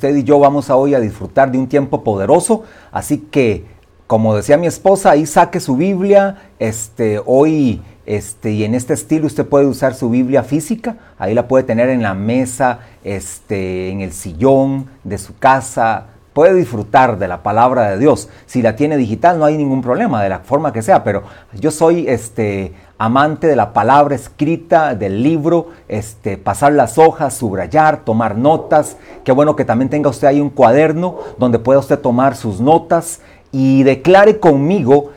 usted y yo vamos a hoy a disfrutar de un tiempo poderoso, así que como decía mi esposa, ahí saque su Biblia, este, hoy este, y en este estilo usted puede usar su Biblia física, ahí la puede tener en la mesa, este, en el sillón de su casa, puede disfrutar de la palabra de Dios. Si la tiene digital no hay ningún problema, de la forma que sea, pero yo soy este amante de la palabra escrita, del libro, este, pasar las hojas, subrayar, tomar notas. Qué bueno que también tenga usted ahí un cuaderno donde pueda usted tomar sus notas y declare conmigo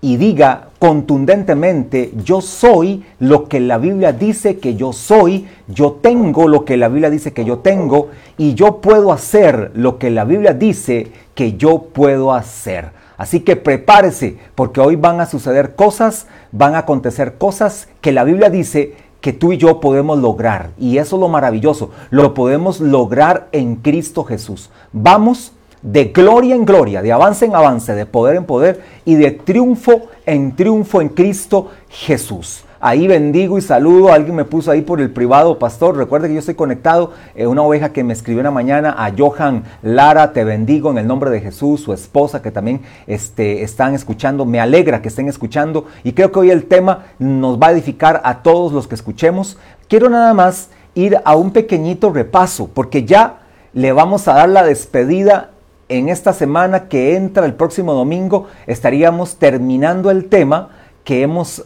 y diga contundentemente, yo soy lo que la Biblia dice que yo soy, yo tengo lo que la Biblia dice que yo tengo y yo puedo hacer lo que la Biblia dice que yo puedo hacer. Así que prepárese porque hoy van a suceder cosas, van a acontecer cosas que la Biblia dice que tú y yo podemos lograr. Y eso es lo maravilloso, lo podemos lograr en Cristo Jesús. Vamos de gloria en gloria, de avance en avance, de poder en poder y de triunfo en triunfo en Cristo Jesús. Ahí bendigo y saludo. Alguien me puso ahí por el privado, pastor. Recuerde que yo estoy conectado. Eh, una oveja que me escribió una mañana a Johan Lara. Te bendigo en el nombre de Jesús. Su esposa que también este, están escuchando. Me alegra que estén escuchando. Y creo que hoy el tema nos va a edificar a todos los que escuchemos. Quiero nada más ir a un pequeñito repaso porque ya le vamos a dar la despedida en esta semana que entra el próximo domingo estaríamos terminando el tema que hemos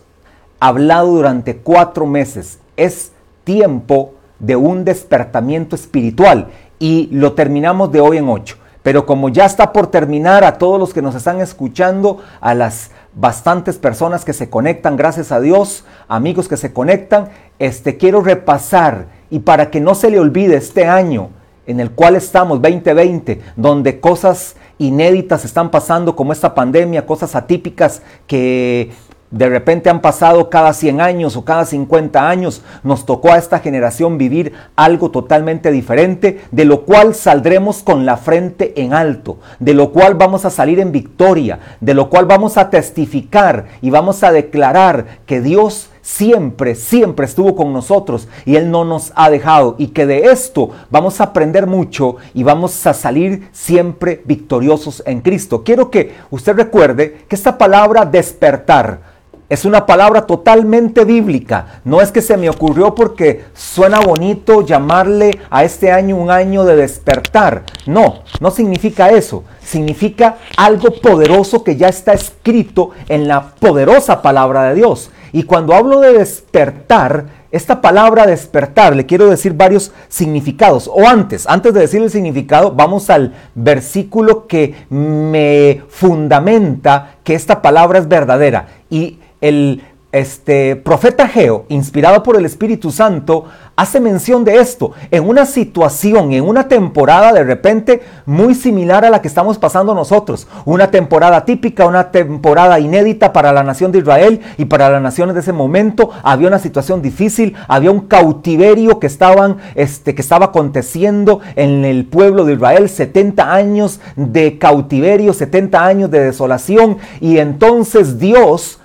hablado durante cuatro meses. Es tiempo de un despertamiento espiritual y lo terminamos de hoy en ocho. Pero como ya está por terminar, a todos los que nos están escuchando, a las bastantes personas que se conectan, gracias a Dios, amigos que se conectan, este quiero repasar y para que no se le olvide este año en el cual estamos, 2020, donde cosas inéditas están pasando como esta pandemia, cosas atípicas que de repente han pasado cada 100 años o cada 50 años. Nos tocó a esta generación vivir algo totalmente diferente, de lo cual saldremos con la frente en alto, de lo cual vamos a salir en victoria, de lo cual vamos a testificar y vamos a declarar que Dios siempre, siempre estuvo con nosotros y Él no nos ha dejado y que de esto vamos a aprender mucho y vamos a salir siempre victoriosos en Cristo. Quiero que usted recuerde que esta palabra despertar, es una palabra totalmente bíblica. No es que se me ocurrió porque suena bonito llamarle a este año un año de despertar. No, no significa eso. Significa algo poderoso que ya está escrito en la poderosa palabra de Dios. Y cuando hablo de despertar, esta palabra despertar, le quiero decir varios significados. O antes, antes de decir el significado, vamos al versículo que me fundamenta que esta palabra es verdadera. Y el este profeta Geo, inspirado por el Espíritu Santo, hace mención de esto en una situación, en una temporada de repente muy similar a la que estamos pasando nosotros. Una temporada típica, una temporada inédita para la nación de Israel y para las naciones de ese momento. Había una situación difícil, había un cautiverio que, estaban, este, que estaba aconteciendo en el pueblo de Israel, 70 años de cautiverio, 70 años de desolación. Y entonces Dios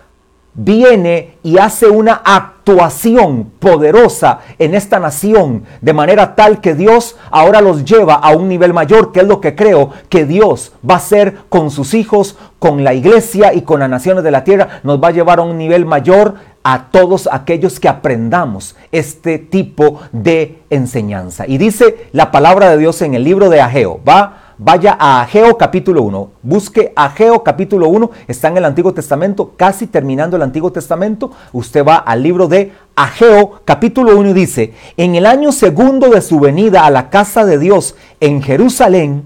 viene y hace una actuación poderosa en esta nación, de manera tal que Dios ahora los lleva a un nivel mayor, que es lo que creo que Dios va a hacer con sus hijos, con la iglesia y con las naciones de la tierra, nos va a llevar a un nivel mayor a todos aquellos que aprendamos este tipo de enseñanza. Y dice la palabra de Dios en el libro de Ageo, va Vaya a Ageo capítulo 1. Busque Ageo capítulo 1. Está en el Antiguo Testamento, casi terminando el Antiguo Testamento. Usted va al libro de Ageo capítulo 1 y dice, en el año segundo de su venida a la casa de Dios en Jerusalén,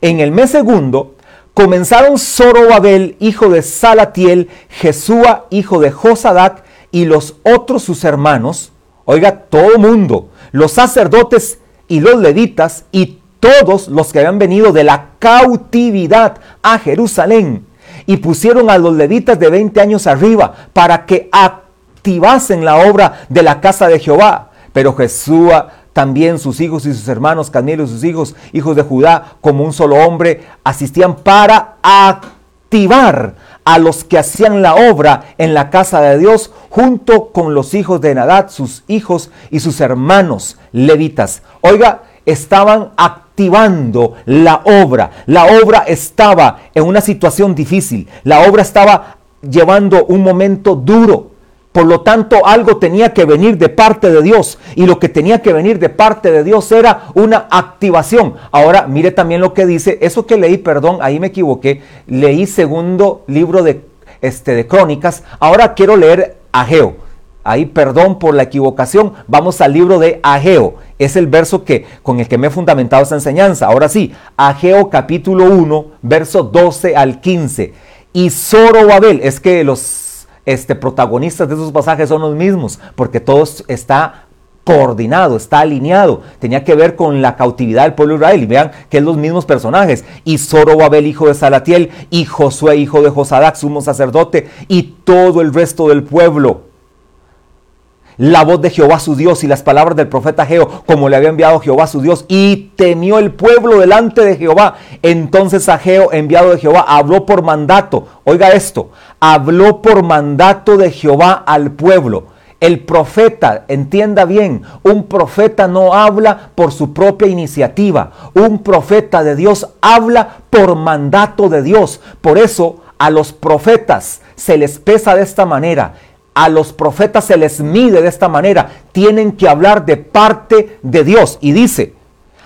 en el mes segundo, comenzaron Zorobabel, hijo de Salatiel, Jesúa, hijo de Josadac, y los otros sus hermanos, oiga, todo mundo, los sacerdotes y los levitas y todos los que habían venido de la cautividad a Jerusalén y pusieron a los levitas de 20 años arriba para que activasen la obra de la casa de Jehová. Pero Jesús, también sus hijos y sus hermanos, Canelo y sus hijos, hijos de Judá, como un solo hombre, asistían para activar a los que hacían la obra en la casa de Dios, junto con los hijos de Nadad, sus hijos y sus hermanos levitas. Oiga, estaban activando activando la obra. La obra estaba en una situación difícil. La obra estaba llevando un momento duro. Por lo tanto, algo tenía que venir de parte de Dios. Y lo que tenía que venir de parte de Dios era una activación. Ahora, mire también lo que dice. Eso que leí, perdón, ahí me equivoqué. Leí segundo libro de, este, de Crónicas. Ahora quiero leer Ageo. Ahí, perdón por la equivocación. Vamos al libro de Ageo. Es el verso que, con el que me he fundamentado esta enseñanza. Ahora sí, Ageo capítulo 1, verso 12 al 15. Y Zorobabel, es que los este, protagonistas de esos pasajes son los mismos, porque todo está coordinado, está alineado. Tenía que ver con la cautividad del pueblo de Israel. Vean que es los mismos personajes. Y Zorobabel, hijo de Salatiel, y Josué, hijo de Josadac, sumo sacerdote, y todo el resto del pueblo la voz de Jehová su Dios y las palabras del profeta Geo, como le había enviado Jehová su Dios, y temió el pueblo delante de Jehová. Entonces Ageo, enviado de Jehová, habló por mandato. Oiga esto, habló por mandato de Jehová al pueblo. El profeta, entienda bien, un profeta no habla por su propia iniciativa. Un profeta de Dios habla por mandato de Dios. Por eso a los profetas se les pesa de esta manera a los profetas se les mide de esta manera. Tienen que hablar de parte de Dios. Y dice,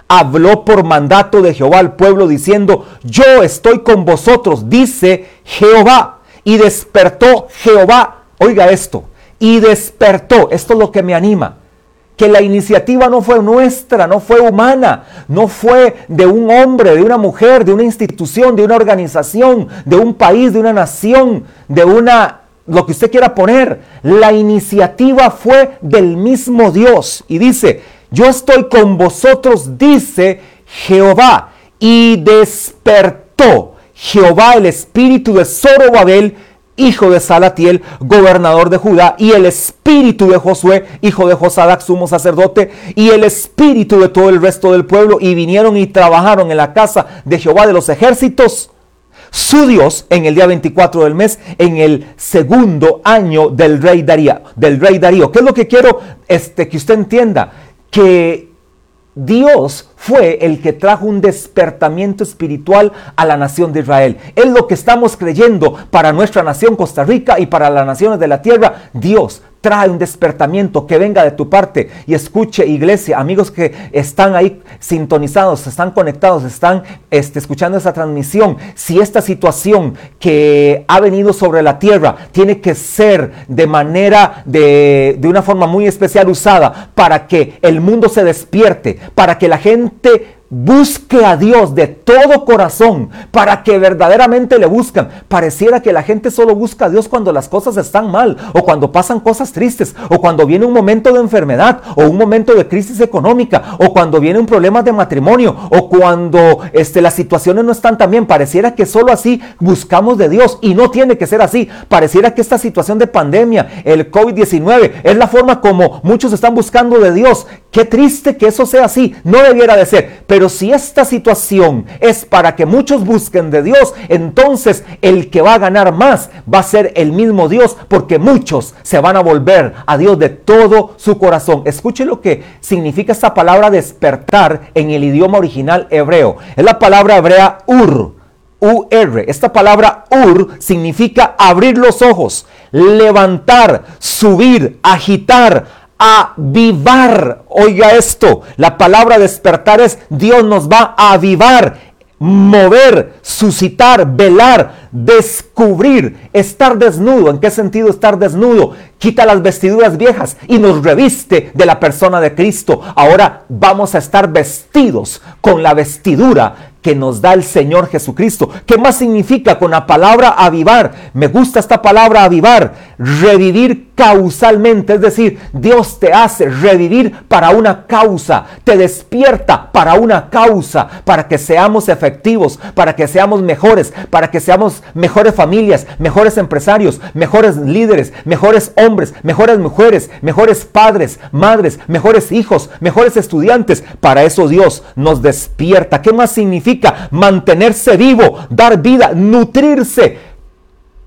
habló por mandato de Jehová al pueblo diciendo, yo estoy con vosotros, dice Jehová. Y despertó Jehová, oiga esto, y despertó, esto es lo que me anima, que la iniciativa no fue nuestra, no fue humana, no fue de un hombre, de una mujer, de una institución, de una organización, de un país, de una nación, de una lo que usted quiera poner. La iniciativa fue del mismo Dios. Y dice, yo estoy con vosotros, dice Jehová. Y despertó Jehová el espíritu de Zorobabel, hijo de Salatiel, gobernador de Judá, y el espíritu de Josué, hijo de Josadac, sumo sacerdote, y el espíritu de todo el resto del pueblo, y vinieron y trabajaron en la casa de Jehová de los ejércitos su Dios en el día 24 del mes, en el segundo año del rey Darío. Del rey Darío. ¿Qué es lo que quiero este, que usted entienda? Que Dios fue el que trajo un despertamiento espiritual a la nación de Israel. Es lo que estamos creyendo para nuestra nación Costa Rica y para las naciones de la tierra. Dios trae un despertamiento que venga de tu parte y escuche iglesia, amigos que están ahí sintonizados, están conectados, están este, escuchando esa transmisión. Si esta situación que ha venido sobre la tierra tiene que ser de manera, de, de una forma muy especial usada para que el mundo se despierte, para que la gente busque a Dios de todo corazón para que verdaderamente le buscan. Pareciera que la gente solo busca a Dios cuando las cosas están mal o cuando pasan cosas tristes o cuando viene un momento de enfermedad o un momento de crisis económica o cuando viene un problema de matrimonio o cuando este, las situaciones no están tan bien. Pareciera que solo así buscamos de Dios y no tiene que ser así. Pareciera que esta situación de pandemia, el COVID-19, es la forma como muchos están buscando de Dios. Qué triste que eso sea así. No debiera de ser. Pero si esta situación es para que muchos busquen de Dios, entonces el que va a ganar más va a ser el mismo Dios, porque muchos se van a volver a Dios de todo su corazón. Escuche lo que significa esta palabra despertar en el idioma original hebreo. Es la palabra hebrea ur. UR. Esta palabra ur significa abrir los ojos, levantar, subir, agitar, avivar. Oiga esto, la palabra despertar es Dios nos va a avivar, mover, suscitar, velar, descubrir, estar desnudo. ¿En qué sentido estar desnudo? Quita las vestiduras viejas y nos reviste de la persona de Cristo. Ahora vamos a estar vestidos con la vestidura que nos da el Señor Jesucristo. ¿Qué más significa con la palabra avivar? Me gusta esta palabra avivar, revivir causalmente, es decir, Dios te hace revivir para una causa, te despierta para una causa, para que seamos efectivos, para que seamos mejores, para que seamos mejores familias, mejores empresarios, mejores líderes, mejores hombres, mejores mujeres, mejores padres, madres, mejores hijos, mejores estudiantes. Para eso Dios nos despierta. ¿Qué más significa mantenerse vivo, dar vida, nutrirse,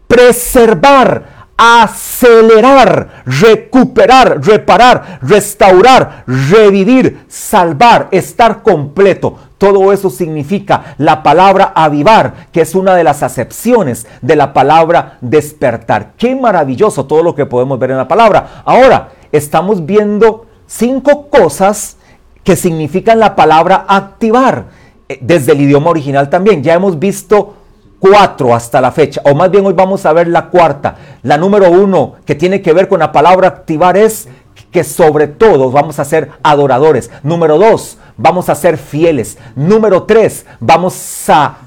preservar? acelerar, recuperar, reparar, restaurar, revivir, salvar, estar completo. Todo eso significa la palabra avivar, que es una de las acepciones de la palabra despertar. Qué maravilloso todo lo que podemos ver en la palabra. Ahora, estamos viendo cinco cosas que significan la palabra activar desde el idioma original también. Ya hemos visto cuatro hasta la fecha, o más bien hoy vamos a ver la cuarta. La número uno que tiene que ver con la palabra activar es que sobre todo vamos a ser adoradores. Número dos, vamos a ser fieles. Número tres, vamos a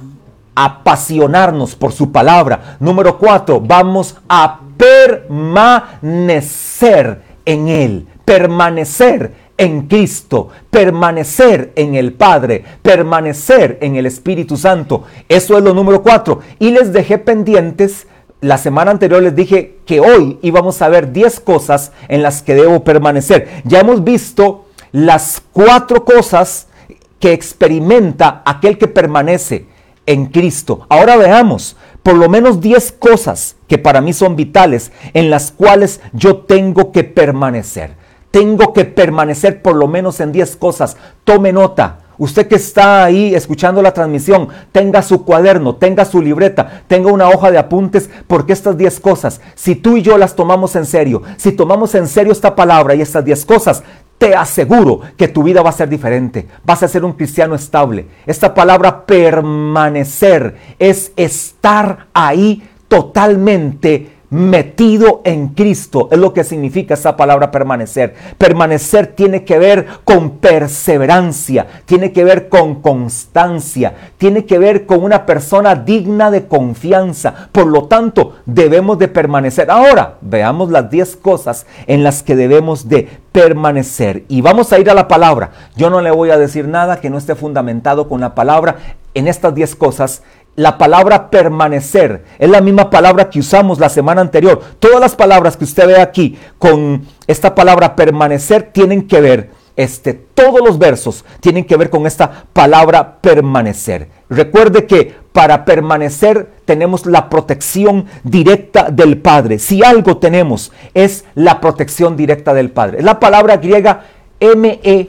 apasionarnos por su palabra. Número cuatro, vamos a permanecer en Él. Permanecer en Cristo, permanecer en el Padre, permanecer en el Espíritu Santo. Eso es lo número cuatro. Y les dejé pendientes la semana anterior les dije que hoy íbamos a ver 10 cosas en las que debo permanecer. Ya hemos visto las cuatro cosas que experimenta aquel que permanece en Cristo. Ahora veamos por lo menos 10 cosas que para mí son vitales en las cuales yo tengo que permanecer. Tengo que permanecer por lo menos en 10 cosas. Tome nota. Usted que está ahí escuchando la transmisión, tenga su cuaderno, tenga su libreta, tenga una hoja de apuntes, porque estas 10 cosas, si tú y yo las tomamos en serio, si tomamos en serio esta palabra y estas 10 cosas, te aseguro que tu vida va a ser diferente. Vas a ser un cristiano estable. Esta palabra permanecer es estar ahí totalmente metido en Cristo. Es lo que significa esa palabra permanecer. Permanecer tiene que ver con perseverancia, tiene que ver con constancia, tiene que ver con una persona digna de confianza. Por lo tanto, debemos de permanecer. Ahora, veamos las 10 cosas en las que debemos de permanecer. Y vamos a ir a la palabra. Yo no le voy a decir nada que no esté fundamentado con la palabra en estas 10 cosas la palabra permanecer es la misma palabra que usamos la semana anterior. Todas las palabras que usted ve aquí con esta palabra permanecer tienen que ver, este, todos los versos tienen que ver con esta palabra permanecer. Recuerde que para permanecer tenemos la protección directa del Padre. Si algo tenemos es la protección directa del Padre. Es la palabra griega M-E-N-O.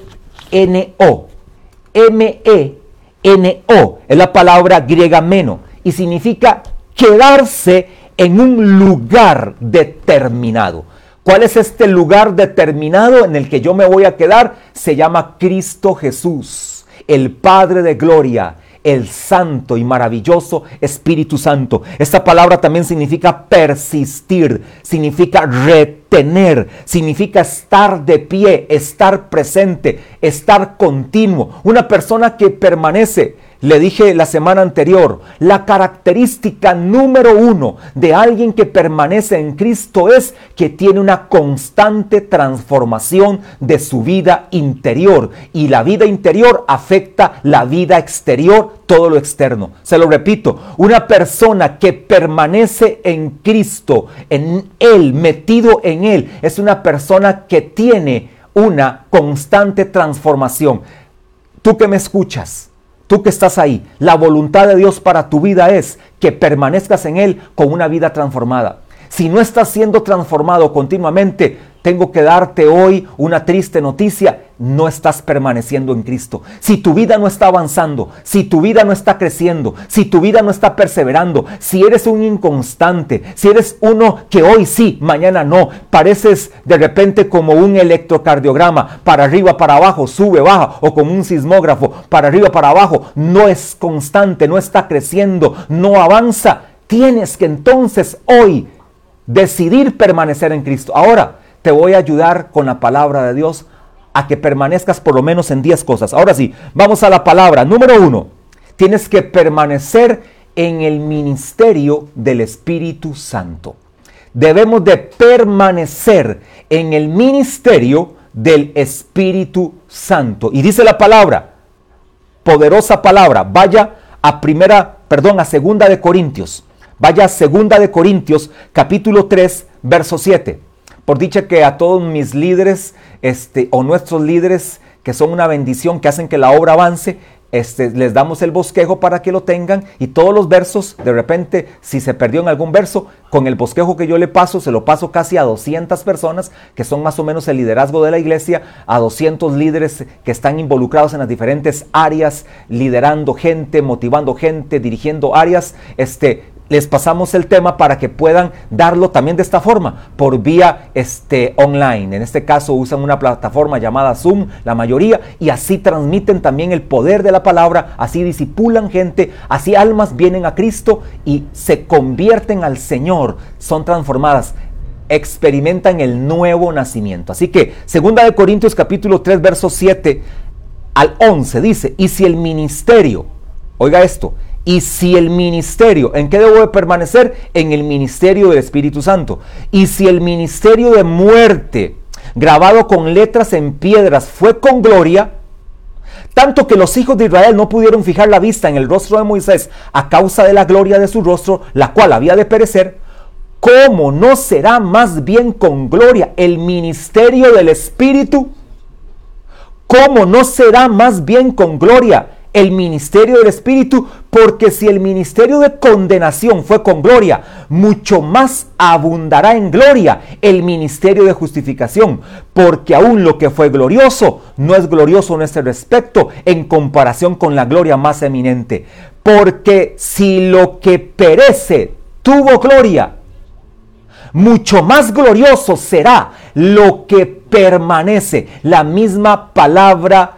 M-E N-O, es la palabra griega meno y significa quedarse en un lugar determinado. ¿Cuál es este lugar determinado en el que yo me voy a quedar? Se llama Cristo Jesús, el Padre de Gloria, el Santo y maravilloso Espíritu Santo. Esta palabra también significa persistir, significa retener, significa estar de pie, estar presente, estar continuo. Una persona que permanece le dije la semana anterior, la característica número uno de alguien que permanece en Cristo es que tiene una constante transformación de su vida interior y la vida interior afecta la vida exterior, todo lo externo. Se lo repito, una persona que permanece en Cristo, en Él, metido en Él, es una persona que tiene una constante transformación. Tú que me escuchas, Tú que estás ahí, la voluntad de Dios para tu vida es que permanezcas en Él con una vida transformada. Si no estás siendo transformado continuamente, tengo que darte hoy una triste noticia. No estás permaneciendo en Cristo. Si tu vida no está avanzando, si tu vida no está creciendo, si tu vida no está perseverando, si eres un inconstante, si eres uno que hoy sí, mañana no, pareces de repente como un electrocardiograma, para arriba, para abajo, sube, baja, o como un sismógrafo, para arriba, para abajo, no es constante, no está creciendo, no avanza. Tienes que entonces hoy decidir permanecer en Cristo. Ahora, te voy a ayudar con la palabra de Dios a que permanezcas por lo menos en 10 cosas. Ahora sí, vamos a la palabra. Número uno, tienes que permanecer en el ministerio del Espíritu Santo. Debemos de permanecer en el ministerio del Espíritu Santo. Y dice la palabra, poderosa palabra, vaya a primera, perdón, a segunda de Corintios. Vaya a segunda de Corintios, capítulo 3, verso 7. Por dicha que a todos mis líderes este, o nuestros líderes que son una bendición, que hacen que la obra avance, este, les damos el bosquejo para que lo tengan y todos los versos, de repente, si se perdió en algún verso, con el bosquejo que yo le paso, se lo paso casi a 200 personas, que son más o menos el liderazgo de la iglesia, a 200 líderes que están involucrados en las diferentes áreas, liderando gente, motivando gente, dirigiendo áreas. Este, les pasamos el tema para que puedan darlo también de esta forma, por vía este, online. En este caso usan una plataforma llamada Zoom, la mayoría, y así transmiten también el poder de la palabra, así disipulan gente, así almas vienen a Cristo y se convierten al Señor, son transformadas experimentan el nuevo nacimiento. Así que, segunda de Corintios capítulo 3, verso 7 al 11 dice, y si el ministerio, oiga esto, y si el ministerio, ¿en qué debo de permanecer? En el ministerio del Espíritu Santo. Y si el ministerio de muerte, grabado con letras en piedras, fue con gloria, tanto que los hijos de Israel no pudieron fijar la vista en el rostro de Moisés a causa de la gloria de su rostro, la cual había de perecer, ¿cómo no será más bien con gloria el ministerio del Espíritu? ¿Cómo no será más bien con gloria el ministerio del Espíritu, porque si el ministerio de condenación fue con gloria, mucho más abundará en gloria el ministerio de justificación, porque aún lo que fue glorioso no es glorioso en este respecto en comparación con la gloria más eminente. Porque si lo que perece tuvo gloria, mucho más glorioso será lo que permanece. La misma palabra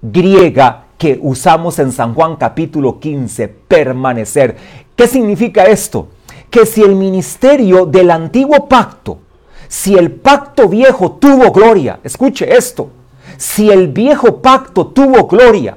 griega que usamos en San Juan capítulo 15, permanecer. ¿Qué significa esto? Que si el ministerio del antiguo pacto, si el pacto viejo tuvo gloria, escuche esto, si el viejo pacto tuvo gloria,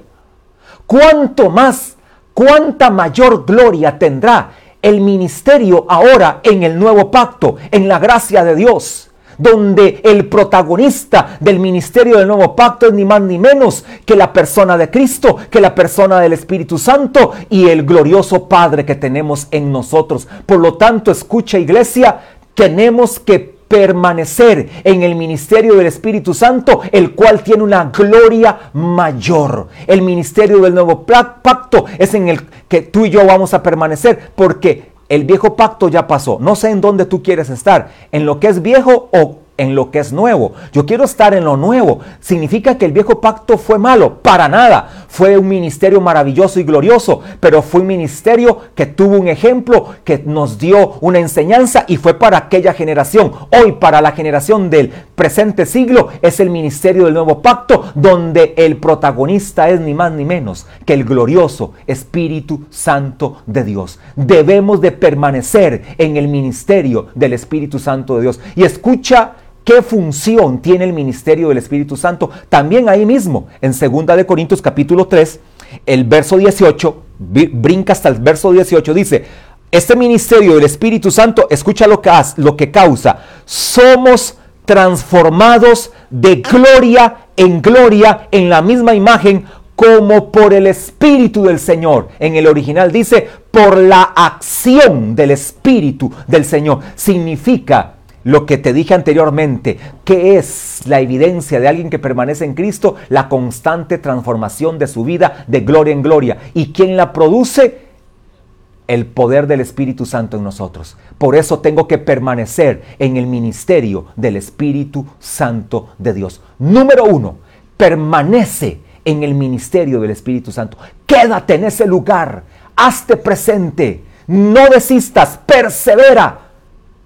¿cuánto más, cuánta mayor gloria tendrá el ministerio ahora en el nuevo pacto, en la gracia de Dios? Donde el protagonista del ministerio del nuevo pacto es ni más ni menos que la persona de Cristo, que la persona del Espíritu Santo y el glorioso Padre que tenemos en nosotros. Por lo tanto, escucha iglesia, tenemos que permanecer en el ministerio del Espíritu Santo, el cual tiene una gloria mayor. El ministerio del nuevo pacto es en el que tú y yo vamos a permanecer porque el viejo pacto ya pasó. No sé en dónde tú quieres estar, en lo que es viejo o en lo que es nuevo. Yo quiero estar en lo nuevo. ¿Significa que el viejo pacto fue malo? Para nada. Fue un ministerio maravilloso y glorioso, pero fue un ministerio que tuvo un ejemplo, que nos dio una enseñanza y fue para aquella generación. Hoy, para la generación del presente siglo, es el ministerio del nuevo pacto, donde el protagonista es ni más ni menos que el glorioso Espíritu Santo de Dios. Debemos de permanecer en el ministerio del Espíritu Santo de Dios. Y escucha ¿Qué función tiene el ministerio del Espíritu Santo? También ahí mismo, en 2 de Corintios capítulo 3, el verso 18, brinca hasta el verso 18, dice, este ministerio del Espíritu Santo, escucha lo que, lo que causa, somos transformados de gloria en gloria en la misma imagen como por el Espíritu del Señor. En el original dice, por la acción del Espíritu del Señor. Significa lo que te dije anteriormente, ¿qué es la evidencia de alguien que permanece en Cristo? La constante transformación de su vida de gloria en gloria. ¿Y quién la produce? El poder del Espíritu Santo en nosotros. Por eso tengo que permanecer en el ministerio del Espíritu Santo de Dios. Número uno, permanece en el ministerio del Espíritu Santo. Quédate en ese lugar. Hazte presente. No desistas. Persevera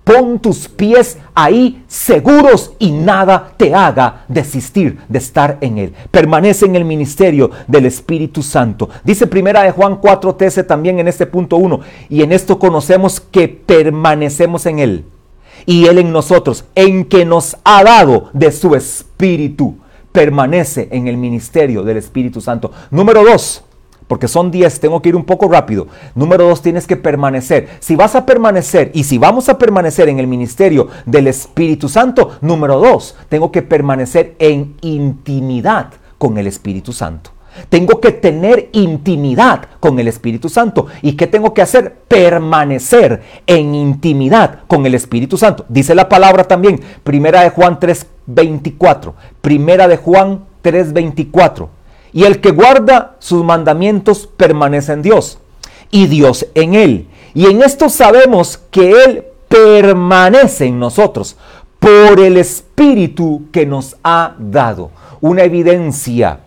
Pon tus pies ahí seguros y nada te haga desistir de estar en él. Permanece en el ministerio del Espíritu Santo. Dice primera de Juan 4:13 también en este punto 1. Y en esto conocemos que permanecemos en él. Y él en nosotros, en que nos ha dado de su Espíritu. Permanece en el ministerio del Espíritu Santo. Número 2 porque son 10, tengo que ir un poco rápido. Número 2, tienes que permanecer. Si vas a permanecer y si vamos a permanecer en el ministerio del Espíritu Santo, número 2, tengo que permanecer en intimidad con el Espíritu Santo. Tengo que tener intimidad con el Espíritu Santo. ¿Y qué tengo que hacer? Permanecer en intimidad con el Espíritu Santo. Dice la palabra también, primera de Juan 3:24. Primera de Juan 3:24 Y el que guarda sus mandamientos permanece en Dios y Dios en él. Y en esto sabemos que Él permanece en nosotros por el Espíritu que nos ha dado. Una evidencia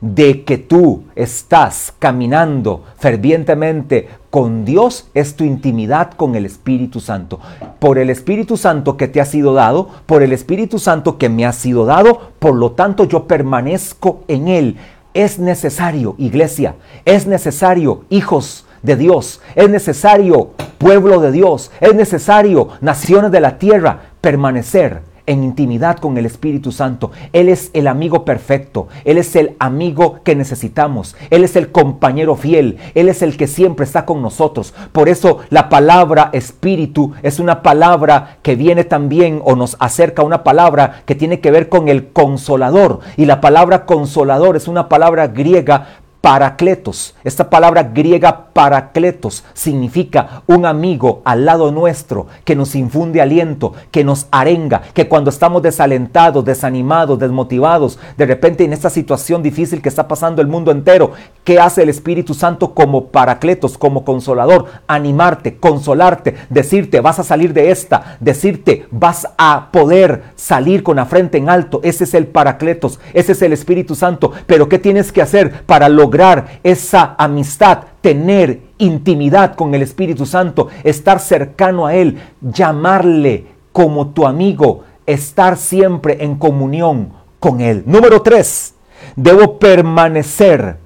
de que tú estás caminando fervientemente con Dios es tu intimidad con el Espíritu Santo. Por el Espíritu Santo que te ha sido dado, por el Espíritu Santo que me ha sido dado, por lo tanto yo permanezco en Él. Es necesario, iglesia, es necesario, hijos de Dios, es necesario, pueblo de Dios, es necesario, naciones de la tierra, permanecer en intimidad con el Espíritu Santo. Él es el amigo perfecto, Él es el amigo que necesitamos, Él es el compañero fiel, Él es el que siempre está con nosotros. Por eso la palabra Espíritu es una palabra que viene también o nos acerca a una palabra que tiene que ver con el consolador. Y la palabra consolador es una palabra griega Paracletos. Esta palabra griega paracletos significa un amigo al lado nuestro que nos infunde aliento, que nos arenga, que cuando estamos desalentados, desanimados, desmotivados, de repente en esta situación difícil que está pasando el mundo entero, ¿qué hace el Espíritu Santo como paracletos, como consolador? Animarte, consolarte, decirte vas a salir de esta, decirte vas a poder salir con la frente en alto. Ese es el paracletos, ese es el Espíritu Santo. Pero ¿qué tienes que hacer para lograr lograr esa amistad, tener intimidad con el Espíritu Santo, estar cercano a Él, llamarle como tu amigo, estar siempre en comunión con Él. Número tres, debo permanecer.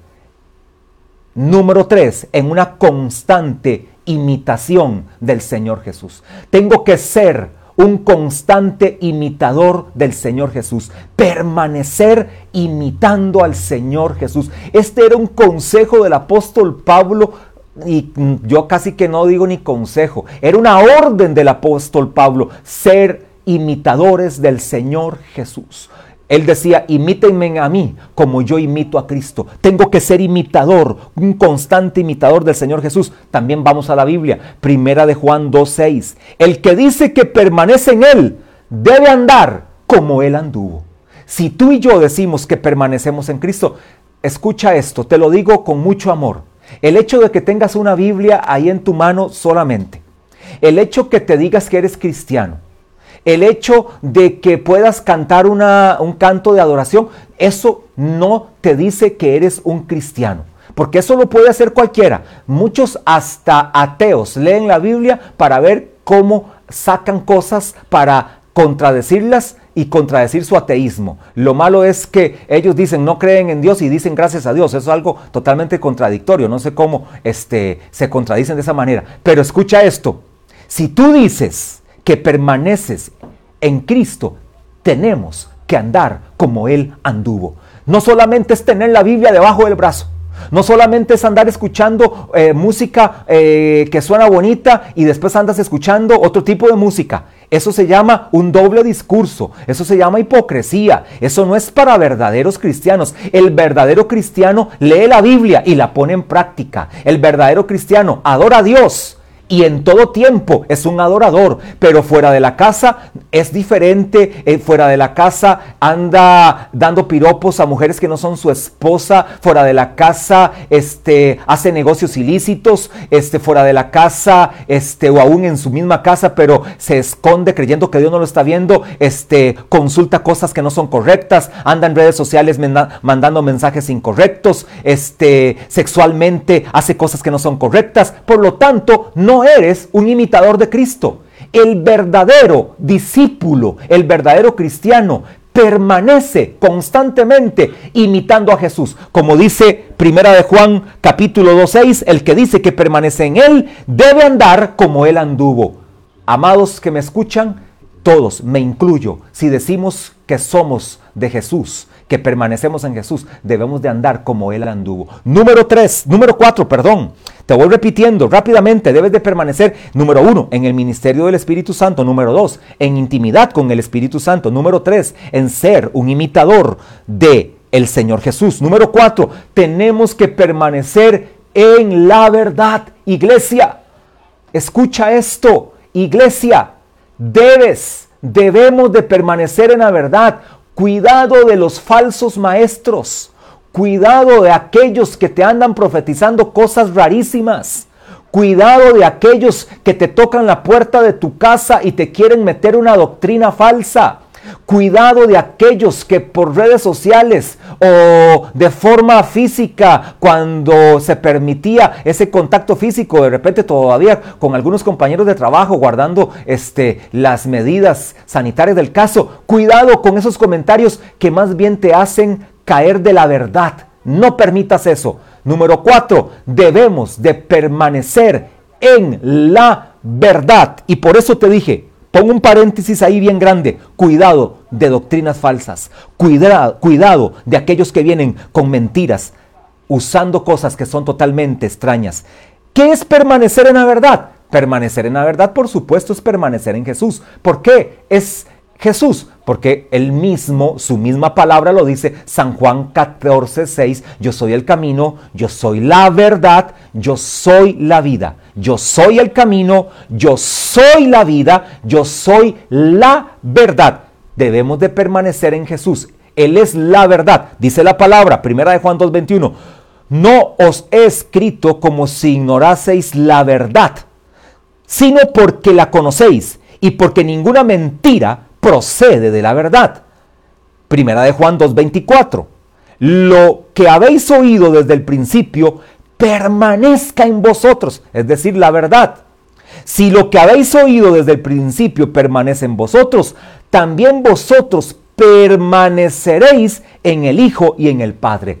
Número tres, en una constante imitación del Señor Jesús. Tengo que ser un constante imitador del Señor Jesús, permanecer imitando al Señor Jesús. Este era un consejo del apóstol Pablo y yo casi que no digo ni consejo, era una orden del apóstol Pablo, ser imitadores del Señor Jesús. Él decía, imítenme a mí como yo imito a Cristo. Tengo que ser imitador, un constante imitador del Señor Jesús. También vamos a la Biblia, primera de Juan 2.6. El que dice que permanece en Él debe andar como Él anduvo. Si tú y yo decimos que permanecemos en Cristo, escucha esto, te lo digo con mucho amor. El hecho de que tengas una Biblia ahí en tu mano solamente, el hecho que te digas que eres cristiano, el hecho de que puedas cantar un canto de adoración, eso no te dice que eres un cristiano. Porque eso lo puede hacer cualquiera. Muchos hasta ateos leen la Biblia para ver cómo sacan cosas para contradecirlas y contradecir su ateísmo. Lo malo es que ellos dicen no creen en Dios y dicen gracias a Dios. Eso es algo totalmente contradictorio. No sé cómo este, se contradicen de esa manera. Pero escucha esto. Si tú dices que permaneces en Cristo, tenemos que andar como Él anduvo. No solamente es tener la Biblia debajo del brazo. No solamente es andar escuchando eh, música eh, que suena bonita y después andas escuchando otro tipo de música. Eso se llama un doble discurso, eso se llama hipocresía, eso no es para verdaderos cristianos. El verdadero cristiano lee la Biblia y la pone en práctica. El verdadero cristiano adora a Dios y en todo tiempo es un adorador, pero fuera de la casa es diferente, eh, fuera de la casa anda dando piropos a mujeres que no son su esposa, fuera de la casa este, hace negocios ilícitos, este, fuera de la casa este, o aún en su misma casa, pero se esconde creyendo que Dios no lo está viendo, este, consulta cosas que no son correctas, anda en redes sociales mandando mensajes incorrectos, este, sexualmente hace cosas que no son correctas, por lo tanto no no eres un imitador de Cristo. El verdadero discípulo, el verdadero cristiano, permanece constantemente imitando a Jesús. Como dice Primera de Juan capítulo 2.6, el que dice que permanece en Él debe andar como Él anduvo. Amados que me escuchan, todos, me incluyo, si decimos que somos de Jesús, que permanecemos en Jesús, debemos de andar como Él anduvo. Número 3, número 4, perdón. Te voy repitiendo rápidamente, debes de permanecer, número uno, en el ministerio del Espíritu Santo, número dos, en intimidad con el Espíritu Santo, número tres, en ser un imitador de el Señor Jesús. Número cuatro, tenemos que permanecer en la verdad, iglesia. Escucha esto, iglesia, debes, debemos de permanecer en la verdad. Cuidado de los falsos maestros. Cuidado de aquellos que te andan profetizando cosas rarísimas. Cuidado de aquellos que te tocan la puerta de tu casa y te quieren meter una doctrina falsa. Cuidado de aquellos que por redes sociales o de forma física, cuando se permitía ese contacto físico, de repente todavía con algunos compañeros de trabajo guardando este, las medidas sanitarias del caso. Cuidado con esos comentarios que más bien te hacen caer de la verdad. No permitas eso. Número cuatro, debemos de permanecer en la verdad. Y por eso te dije, pongo un paréntesis ahí bien grande, cuidado de doctrinas falsas, cuidado, cuidado de aquellos que vienen con mentiras, usando cosas que son totalmente extrañas. ¿Qué es permanecer en la verdad? Permanecer en la verdad, por supuesto, es permanecer en Jesús. ¿Por qué? Es Jesús, porque él mismo, su misma palabra lo dice, San Juan 14, 6, yo soy el camino, yo soy la verdad, yo soy la vida, yo soy el camino, yo soy la vida, yo soy la verdad. Debemos de permanecer en Jesús. Él es la verdad, dice la palabra, primera de Juan 2.21. No os he escrito como si ignoraseis la verdad, sino porque la conocéis y porque ninguna mentira procede de la verdad. Primera de Juan 2.24. Lo que habéis oído desde el principio permanezca en vosotros, es decir, la verdad. Si lo que habéis oído desde el principio permanece en vosotros, también vosotros permaneceréis en el Hijo y en el Padre.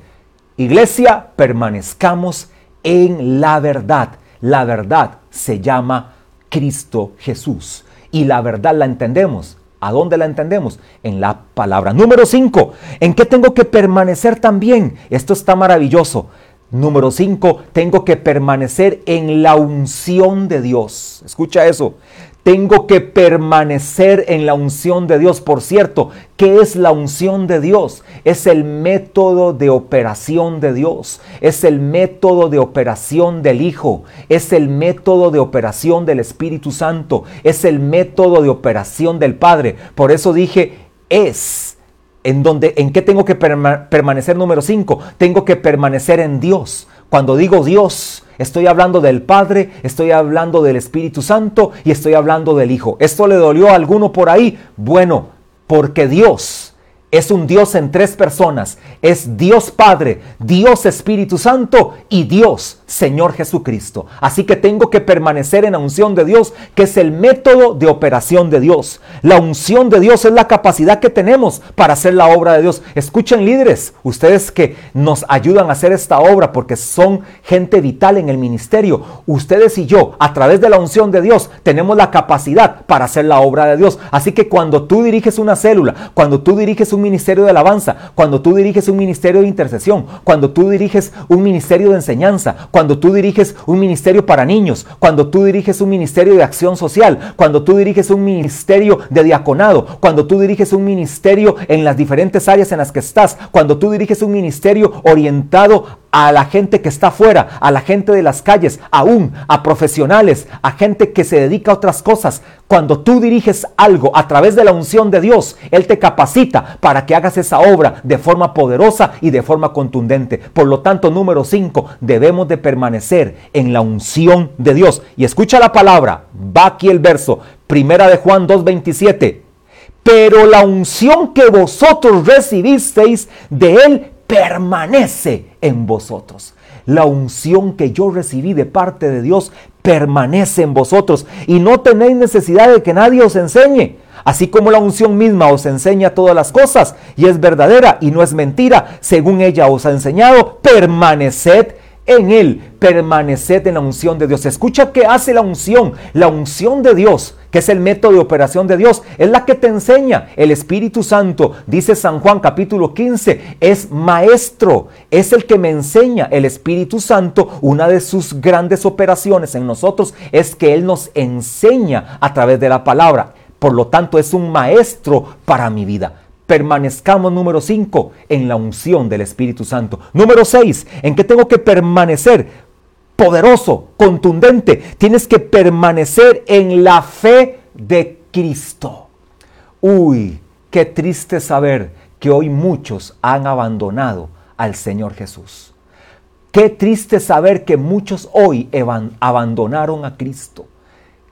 Iglesia, permanezcamos en la verdad. La verdad se llama Cristo Jesús. Y la verdad la entendemos ¿A dónde la entendemos? En la palabra. Número 5. ¿En qué tengo que permanecer también? Esto está maravilloso. Número 5. Tengo que permanecer en la unción de Dios. Escucha eso. Tengo que permanecer en la unción de Dios. Por cierto, ¿qué es la unción de Dios? Es el método de operación de Dios. Es el método de operación del Hijo. Es el método de operación del Espíritu Santo. Es el método de operación del Padre. Por eso dije, es. ¿En, donde, ¿En qué tengo que permanecer número 5? Tengo que permanecer en Dios. Cuando digo Dios, Estoy hablando del Padre, estoy hablando del Espíritu Santo y estoy hablando del Hijo. ¿Esto le dolió a alguno por ahí? Bueno, porque Dios es un Dios en tres personas. Es Dios Padre, Dios Espíritu Santo y Dios Señor Jesucristo. Así que tengo que permanecer en la unción de Dios, que es el método de operación de Dios. La unción de Dios es la capacidad que tenemos para hacer la obra de Dios. Escuchen líderes, ustedes que nos ayudan a hacer esta obra porque son gente vital en el ministerio. Ustedes y yo, a través de la unción de Dios, tenemos la capacidad para hacer la obra de Dios. Así que cuando tú diriges una célula, cuando tú diriges un ministerio de alabanza, cuando tú diriges un ministerio de intercesión, cuando tú diriges un ministerio de enseñanza, cuando tú diriges un ministerio para niños, cuando tú diriges un ministerio de acción social, cuando tú diriges un ministerio de diaconado, cuando tú diriges un ministerio en las diferentes áreas en las que estás, cuando tú diriges un ministerio orientado a la gente que está afuera, a la gente de las calles, aún a profesionales, a gente que se dedica a otras cosas. Cuando tú diriges algo a través de la unción de Dios, Él te capacita para que hagas esa obra de forma poderosa y de forma contundente. Por lo tanto, número 5, debemos de permanecer en la unción de Dios. Y escucha la palabra, va aquí el verso, primera de Juan 2.27. Pero la unción que vosotros recibisteis de Él permanece en vosotros. La unción que yo recibí de parte de Dios permanece en vosotros y no tenéis necesidad de que nadie os enseñe. Así como la unción misma os enseña todas las cosas y es verdadera y no es mentira, según ella os ha enseñado, permaneced en Él, permaneced en la unción de Dios. Escucha qué hace la unción. La unción de Dios, que es el método de operación de Dios, es la que te enseña. El Espíritu Santo, dice San Juan capítulo 15, es maestro, es el que me enseña. El Espíritu Santo, una de sus grandes operaciones en nosotros es que Él nos enseña a través de la palabra. Por lo tanto, es un maestro para mi vida permanezcamos, número 5, en la unción del Espíritu Santo. Número 6, ¿en qué tengo que permanecer? Poderoso, contundente. Tienes que permanecer en la fe de Cristo. Uy, qué triste saber que hoy muchos han abandonado al Señor Jesús. Qué triste saber que muchos hoy abandonaron a Cristo.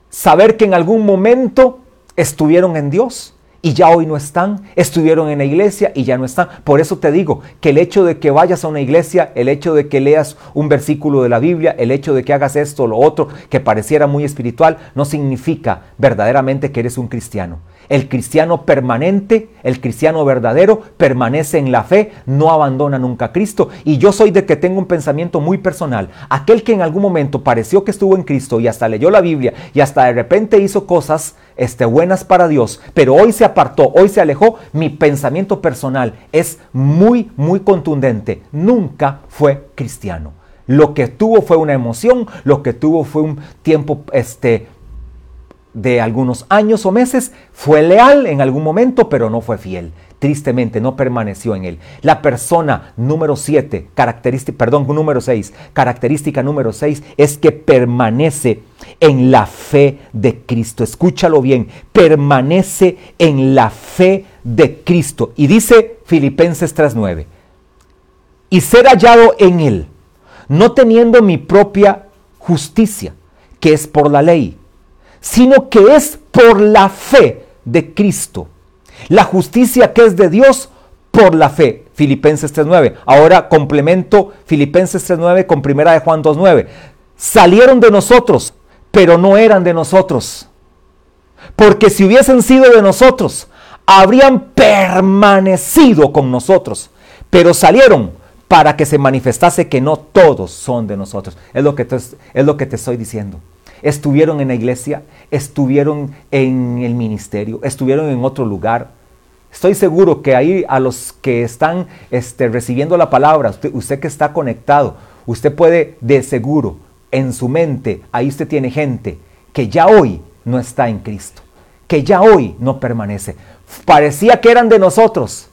Saber que en algún momento estuvieron en Dios y ya hoy no están, estuvieron en la iglesia y ya no están. Por eso te digo que el hecho de que vayas a una iglesia, el hecho de que leas un versículo de la Biblia, el hecho de que hagas esto o lo otro que pareciera muy espiritual, no significa verdaderamente que eres un cristiano. El cristiano permanente, el cristiano verdadero, permanece en la fe, no abandona nunca a Cristo. Y yo soy de que tengo un pensamiento muy personal. Aquel que en algún momento pareció que estuvo en Cristo y hasta leyó la Biblia y hasta de repente hizo cosas este, buenas para Dios, pero hoy se apartó, hoy se alejó, mi pensamiento personal es muy, muy contundente. Nunca fue cristiano. Lo que tuvo fue una emoción, lo que tuvo fue un tiempo este, de algunos años o meses, fue leal en algún momento, pero no fue fiel. Tristemente no permaneció en él. La persona número 7, característica, perdón, número 6, característica número 6 es que permanece en la fe de Cristo. Escúchalo bien, permanece en la fe de Cristo. Y dice Filipenses 3:9, y ser hallado en él, no teniendo mi propia justicia, que es por la ley sino que es por la fe de Cristo. La justicia que es de Dios por la fe. Filipenses 3.9. Ahora complemento Filipenses 3.9 con primera de Juan 2.9. Salieron de nosotros, pero no eran de nosotros. Porque si hubiesen sido de nosotros, habrían permanecido con nosotros. Pero salieron para que se manifestase que no todos son de nosotros. Es lo que es lo que te estoy diciendo estuvieron en la iglesia, estuvieron en el ministerio, estuvieron en otro lugar. Estoy seguro que ahí a los que están este, recibiendo la palabra, usted, usted que está conectado, usted puede de seguro en su mente, ahí usted tiene gente que ya hoy no está en Cristo, que ya hoy no permanece. Parecía que eran de nosotros,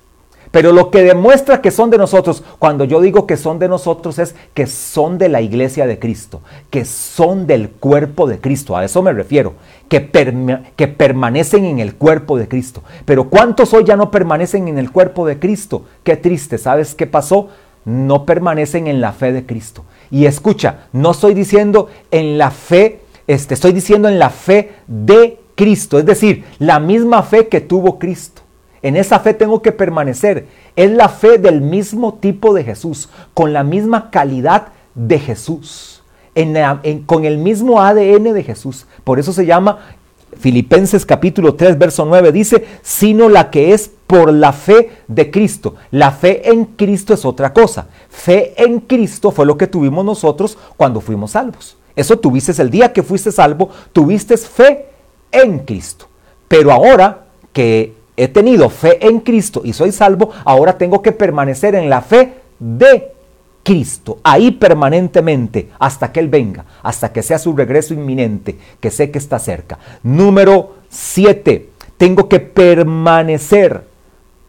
pero lo que demuestra que son de nosotros, cuando yo digo que son de nosotros, es que son de la iglesia de Cristo, que son del cuerpo de Cristo. A eso me refiero, que, permanecen en el cuerpo de Cristo. Pero ¿cuántos hoy ya no permanecen en el cuerpo de Cristo? Qué triste, ¿sabes qué pasó? No permanecen en la fe de Cristo. Y escucha, no estoy diciendo en la fe, este, estoy diciendo en la fe de Cristo, es decir, la misma fe que tuvo Cristo. En esa fe tengo que permanecer. Es la fe del mismo tipo de Jesús, con la misma calidad de Jesús, con el mismo ADN de Jesús. Por eso se llama Filipenses capítulo 3, verso 9, dice, sino la que es por la fe de Cristo. La fe en Cristo es otra cosa. Fe en Cristo fue lo que tuvimos nosotros cuando fuimos salvos. Eso tuviste el día que fuiste salvo, tuviste fe en Cristo. Pero ahora que he tenido fe en Cristo y soy salvo, ahora tengo que permanecer en la fe de Cristo, ahí permanentemente, hasta que Él venga, hasta que sea su regreso inminente, que sé que está cerca. Número 7, tengo que permanecer.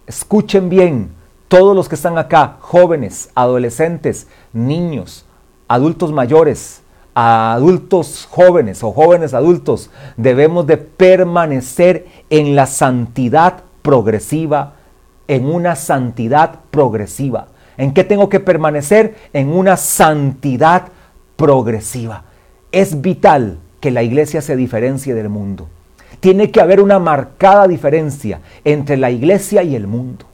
Escuchen bien, todos los que están acá, jóvenes, adolescentes, niños, adultos mayores, adultos jóvenes o jóvenes adultos, debemos de permanecer en la santidad progresiva, en una santidad progresiva. ¿En qué tengo que permanecer? En una santidad progresiva. Es vital que la iglesia se diferencie del mundo. Tiene que haber una marcada diferencia entre la iglesia y el mundo.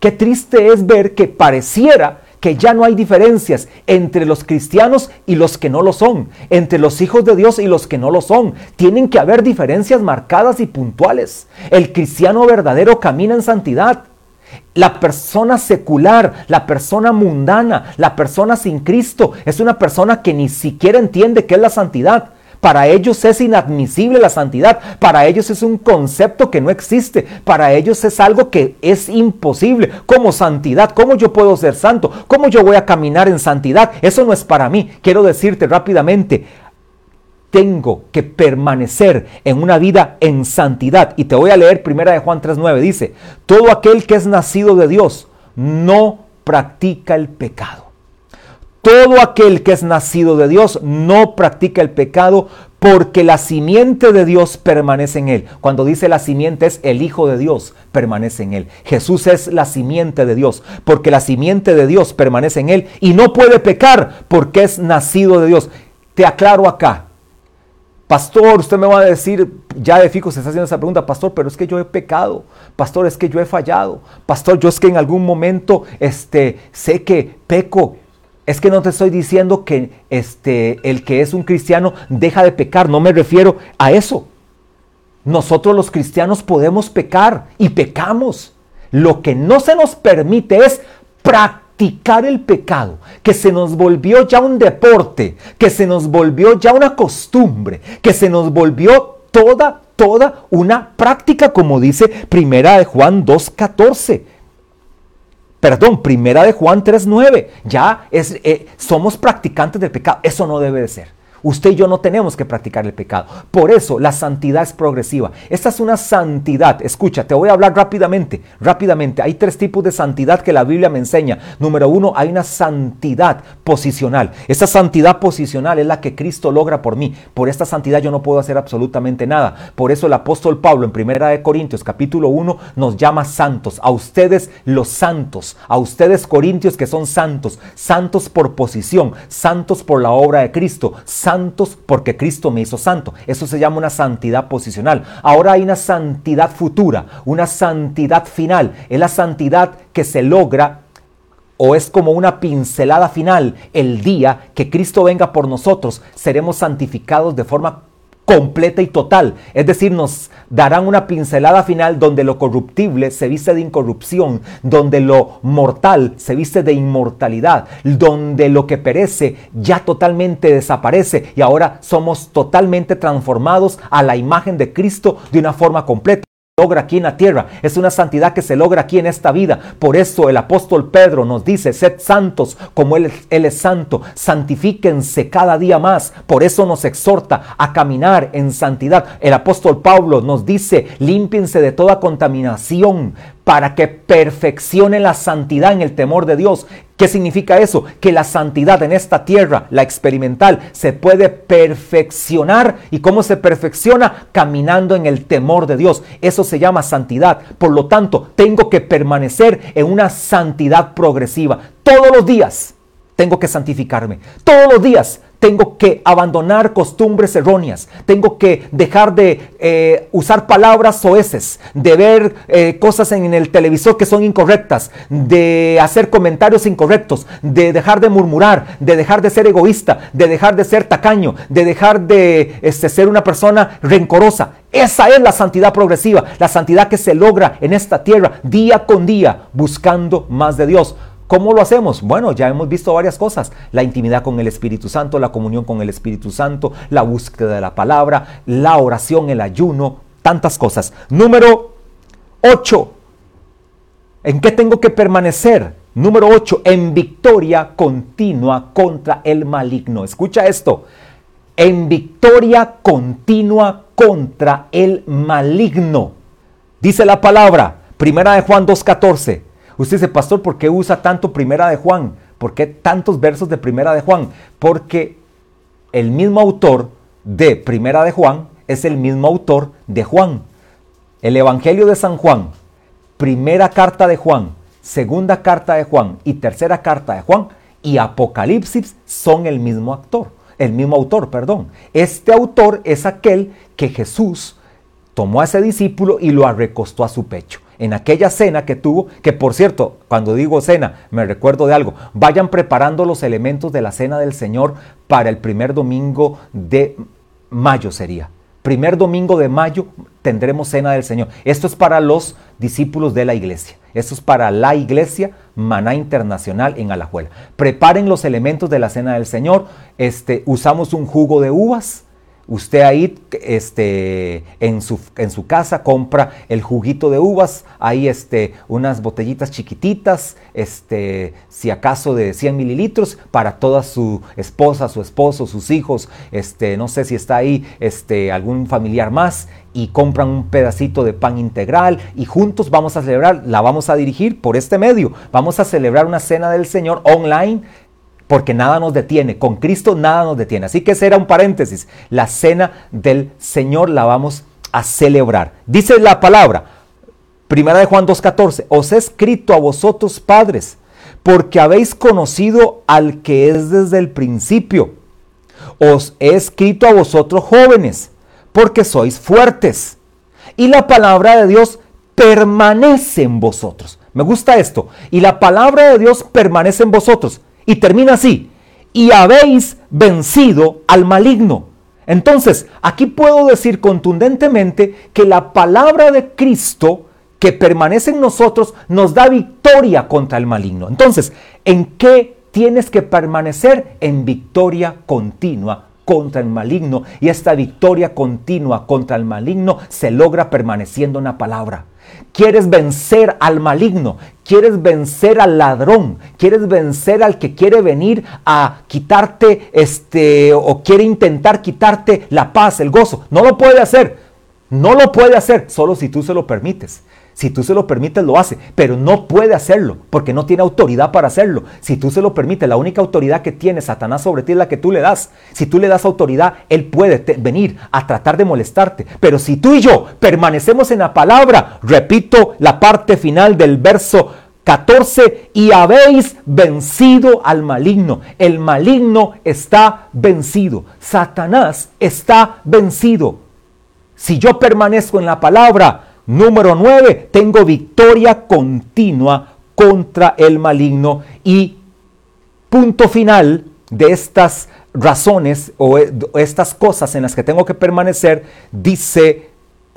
Qué triste es ver que pareciera que ya no hay diferencias entre los cristianos y los que no lo son, entre los hijos de Dios y los que no lo son. Tienen que haber diferencias marcadas y puntuales. El cristiano verdadero camina en santidad. La persona secular, la persona mundana, la persona sin Cristo es una persona que ni siquiera entiende qué es la santidad. Para ellos es inadmisible la santidad. Para ellos es un concepto que no existe. Para ellos es algo que es imposible. Como santidad, ¿cómo yo puedo ser santo? ¿Cómo yo voy a caminar en santidad? Eso no es para mí. Quiero decirte rápidamente, tengo que permanecer en una vida en santidad. Y te voy a leer primera de Juan 3.9. Dice, todo aquel que es nacido de Dios no practica el pecado. Todo aquel que es nacido de Dios no practica el pecado porque la simiente de Dios permanece en él. Cuando dice la simiente es el Hijo de Dios permanece en él. Jesús es la simiente de Dios, porque la simiente de Dios permanece en él y no puede pecar porque es nacido de Dios. Te aclaro acá. Pastor, usted me va a decir, ya de fijo se está haciendo esa pregunta, pastor, pero es que yo he pecado, pastor, es que yo he fallado, pastor, yo es que en algún momento este, sé que peco, es que no te estoy diciendo que este, el que es un cristiano deja de pecar, no me refiero a eso. Nosotros los cristianos podemos pecar y pecamos. Lo que no se nos permite es practicar el pecado, que se nos volvió ya un deporte, que se nos volvió ya una costumbre, que se nos volvió toda, toda una práctica, como dice Primera de Juan 2.14 perdón, primera de Juan 3.9, ya es, eh, somos practicantes del pecado. Eso no debe de ser. Usted y yo no tenemos que practicar el pecado. Por eso la santidad es progresiva. Esta es una santidad. Escucha, te voy a hablar rápidamente, rápidamente. Hay tres tipos de santidad que la Biblia me enseña. Número uno, hay una santidad posicional. Esa santidad posicional es la que Cristo logra por mí. Por esta santidad yo no puedo hacer absolutamente nada. Por eso el apóstol Pablo en Primera Corintios capítulo 1 nos llama santos. A ustedes los santos. A ustedes corintios que son santos. Santos por posición. Santos por la obra de Cristo. Santos santos porque Cristo me hizo santo. Eso se llama una santidad posicional. Ahora hay una santidad futura, una santidad final. Es la santidad que se logra o es como una pincelada final el día que Cristo venga por nosotros, seremos santificados de forma completa y total. Es decir, nos darán una pincelada final donde lo corruptible se viste de incorrupción, donde lo mortal se viste de inmortalidad, donde lo que perece ya totalmente desaparece y ahora somos totalmente transformados a la imagen de Cristo de una forma completa logra aquí en la tierra, es una santidad que se logra aquí en esta vida. Por eso el apóstol Pedro nos dice, sed santos como él, es santo, santifíquense cada día más. Por eso nos exhorta a caminar en santidad. El apóstol Pablo nos dice, límpiense de toda contaminación, para que perfeccione la santidad en el temor de Dios. ¿Qué significa eso? Que la santidad en esta tierra, la experimental, se puede perfeccionar. ¿Y cómo se perfecciona? Caminando en el temor de Dios. Eso se llama santidad. Por lo tanto, tengo que permanecer en una santidad progresiva. Todos los días tengo que santificarme. Todos los días tengo que abandonar costumbres erróneas, tengo que dejar de eh, usar palabras soeces, de ver eh, cosas en el televisor que son incorrectas, de hacer comentarios incorrectos, de dejar de murmurar, de dejar de ser egoísta, de dejar de ser tacaño, de dejar de este, ser una persona rencorosa. Esa es la santidad progresiva, la santidad que se logra en esta tierra día con día, buscando más de Dios. ¿Cómo lo hacemos? Bueno, ya hemos visto varias cosas. La intimidad con el Espíritu Santo, la comunión con el Espíritu Santo, la búsqueda de la palabra, la oración, el ayuno, tantas cosas. Número 8. ¿En qué tengo que permanecer? Número 8. En victoria continua contra el maligno. Escucha esto. En victoria continua contra el maligno. Dice la palabra, primera de Juan 2.14. Usted dice, pastor, ¿por qué usa tanto Primera de Juan? ¿Por qué tantos versos de Primera de Juan? Porque el mismo autor de Primera de Juan es el mismo autor de Juan. El Evangelio de San Juan, primera carta de Juan, segunda carta de Juan y tercera carta de Juan y Apocalipsis son el mismo actor, el mismo autor, perdón. Este autor es aquel que Jesús tomó a ese discípulo y lo arrecostó a su pecho en aquella cena que tuvo, que por cierto, cuando digo cena, me recuerdo de algo, vayan preparando los elementos de la cena del Señor para el primer domingo de mayo sería. Primer domingo de mayo tendremos cena del Señor. Esto es para los discípulos de la iglesia. Esto es para la iglesia Maná Internacional en Alajuela. Preparen los elementos de la cena del Señor. Este, usamos un jugo de uvas, Usted ahí este, en, su, en su casa compra el juguito de uvas, hay este, unas botellitas chiquititas, este, si acaso de 100 mililitros, para toda su esposa, su esposo, sus hijos, este, no sé si está ahí este, algún familiar más, y compran un pedacito de pan integral y juntos vamos a celebrar, la vamos a dirigir por este medio, vamos a celebrar una cena del Señor online porque nada nos detiene. Con Cristo nada nos detiene. Así que ese era un paréntesis. La cena del Señor la vamos a celebrar. Dice la palabra, primera de Juan 2.14, os he escrito a vosotros padres, porque habéis conocido al que es desde el principio. Os he escrito a vosotros jóvenes, porque sois fuertes. Y la palabra de Dios permanece en vosotros. Me gusta esto. Y la palabra de Dios permanece en vosotros. Y termina así. Y habéis vencido al maligno. Entonces, aquí puedo decir contundentemente que la palabra de Cristo que permanece en nosotros nos da victoria contra el maligno. Entonces, ¿en qué tienes que permanecer? En victoria continua contra el maligno. Y esta victoria continua contra el maligno se logra permaneciendo en la palabra. Quieres vencer al maligno, quieres vencer al ladrón, quieres vencer al que quiere venir a quitarte este o quiere intentar quitarte la paz, el gozo. No lo puede hacer. No lo puede hacer solo si tú se lo permites. Si tú se lo permites, lo hace, pero no puede hacerlo porque no tiene autoridad para hacerlo. Si tú se lo permites, la única autoridad que tiene Satanás sobre ti es la que tú le das. Si tú le das autoridad, él puede venir a tratar de molestarte. Pero si tú y yo permanecemos en la palabra, repito la parte final del verso 14, y habéis vencido al maligno. El maligno está vencido. Satanás está vencido. Si yo permanezco en la palabra, Número 9, tengo victoria continua contra el maligno. Y punto final de estas razones o estas cosas en las que tengo que permanecer, dice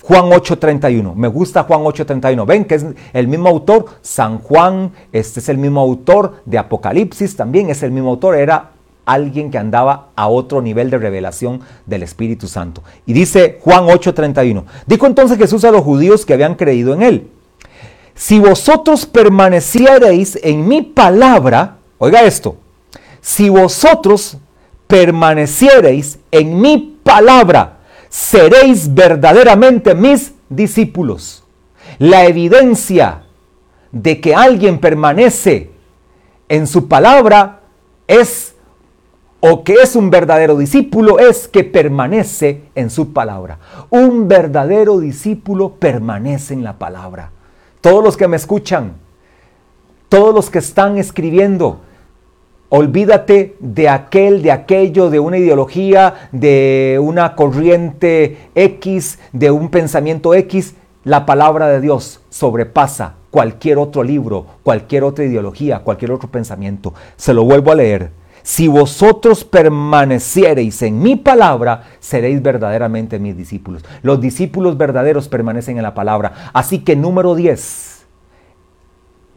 Juan 8:31. Me gusta Juan 8:31. Ven que es el mismo autor, San Juan, este es el mismo autor de Apocalipsis, también es el mismo autor, era alguien que andaba a otro nivel de revelación del Espíritu Santo. Y dice Juan 8:31, dijo entonces Jesús a los judíos que habían creído en él, si vosotros permaneciereis en mi palabra, oiga esto, si vosotros permaneciereis en mi palabra, seréis verdaderamente mis discípulos. La evidencia de que alguien permanece en su palabra es o que es un verdadero discípulo es que permanece en su palabra. Un verdadero discípulo permanece en la palabra. Todos los que me escuchan, todos los que están escribiendo, olvídate de aquel, de aquello, de una ideología, de una corriente X, de un pensamiento X. La palabra de Dios sobrepasa cualquier otro libro, cualquier otra ideología, cualquier otro pensamiento. Se lo vuelvo a leer si vosotros permaneciereis en mi palabra, seréis verdaderamente mis discípulos. Los discípulos verdaderos permanecen en la palabra. Así que número 10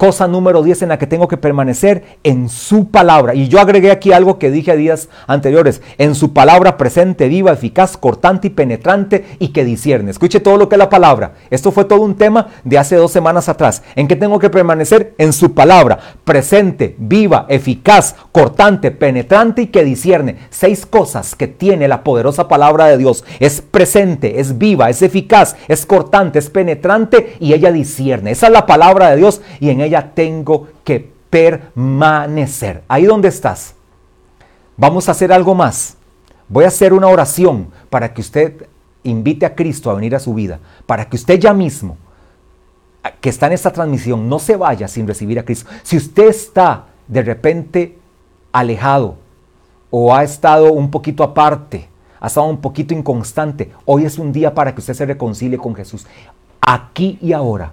Cosa número 10 en la que tengo que permanecer en su palabra. Y yo agregué aquí algo que dije a días anteriores. En su palabra presente, viva, eficaz, cortante y penetrante y que discierne. Escuche todo lo que es la palabra. Esto fue todo un tema de hace dos semanas atrás. ¿En qué tengo que permanecer? En su palabra. Presente, viva, eficaz, cortante, penetrante y que discierne. Seis cosas que tiene la poderosa palabra de Dios. Es presente, es viva, es eficaz, es cortante, es penetrante y ella discierne. Esa es la palabra de Dios y en ella tengo que permanecer. Ahí donde estás. Vamos a hacer algo más. Voy a hacer una oración para que usted invite a Cristo a venir a su vida, para que usted ya mismo, que está en esta transmisión, no se vaya sin recibir a Cristo. Si usted está de repente alejado o ha estado un poquito aparte, ha estado un poquito inconstante, hoy es un día para que usted se reconcilie con Jesús. Aquí y ahora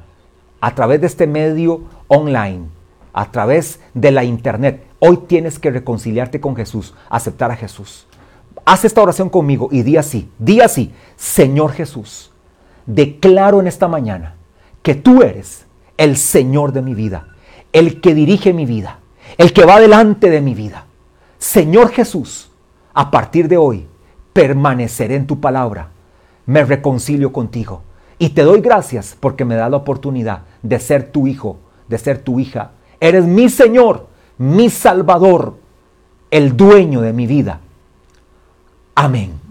a través de este medio online, a través de la internet. Hoy tienes que reconciliarte con Jesús, aceptar a Jesús. Haz esta oración conmigo y di así, di así, Señor Jesús, declaro en esta mañana que tú eres el Señor de mi vida, el que dirige mi vida, el que va delante de mi vida. Señor Jesús, a partir de hoy permaneceré en tu palabra, me reconcilio contigo y te doy gracias porque me da la oportunidad de ser tu hijo, de ser tu hija. Eres mi Señor, mi Salvador, el dueño de mi vida. Amén.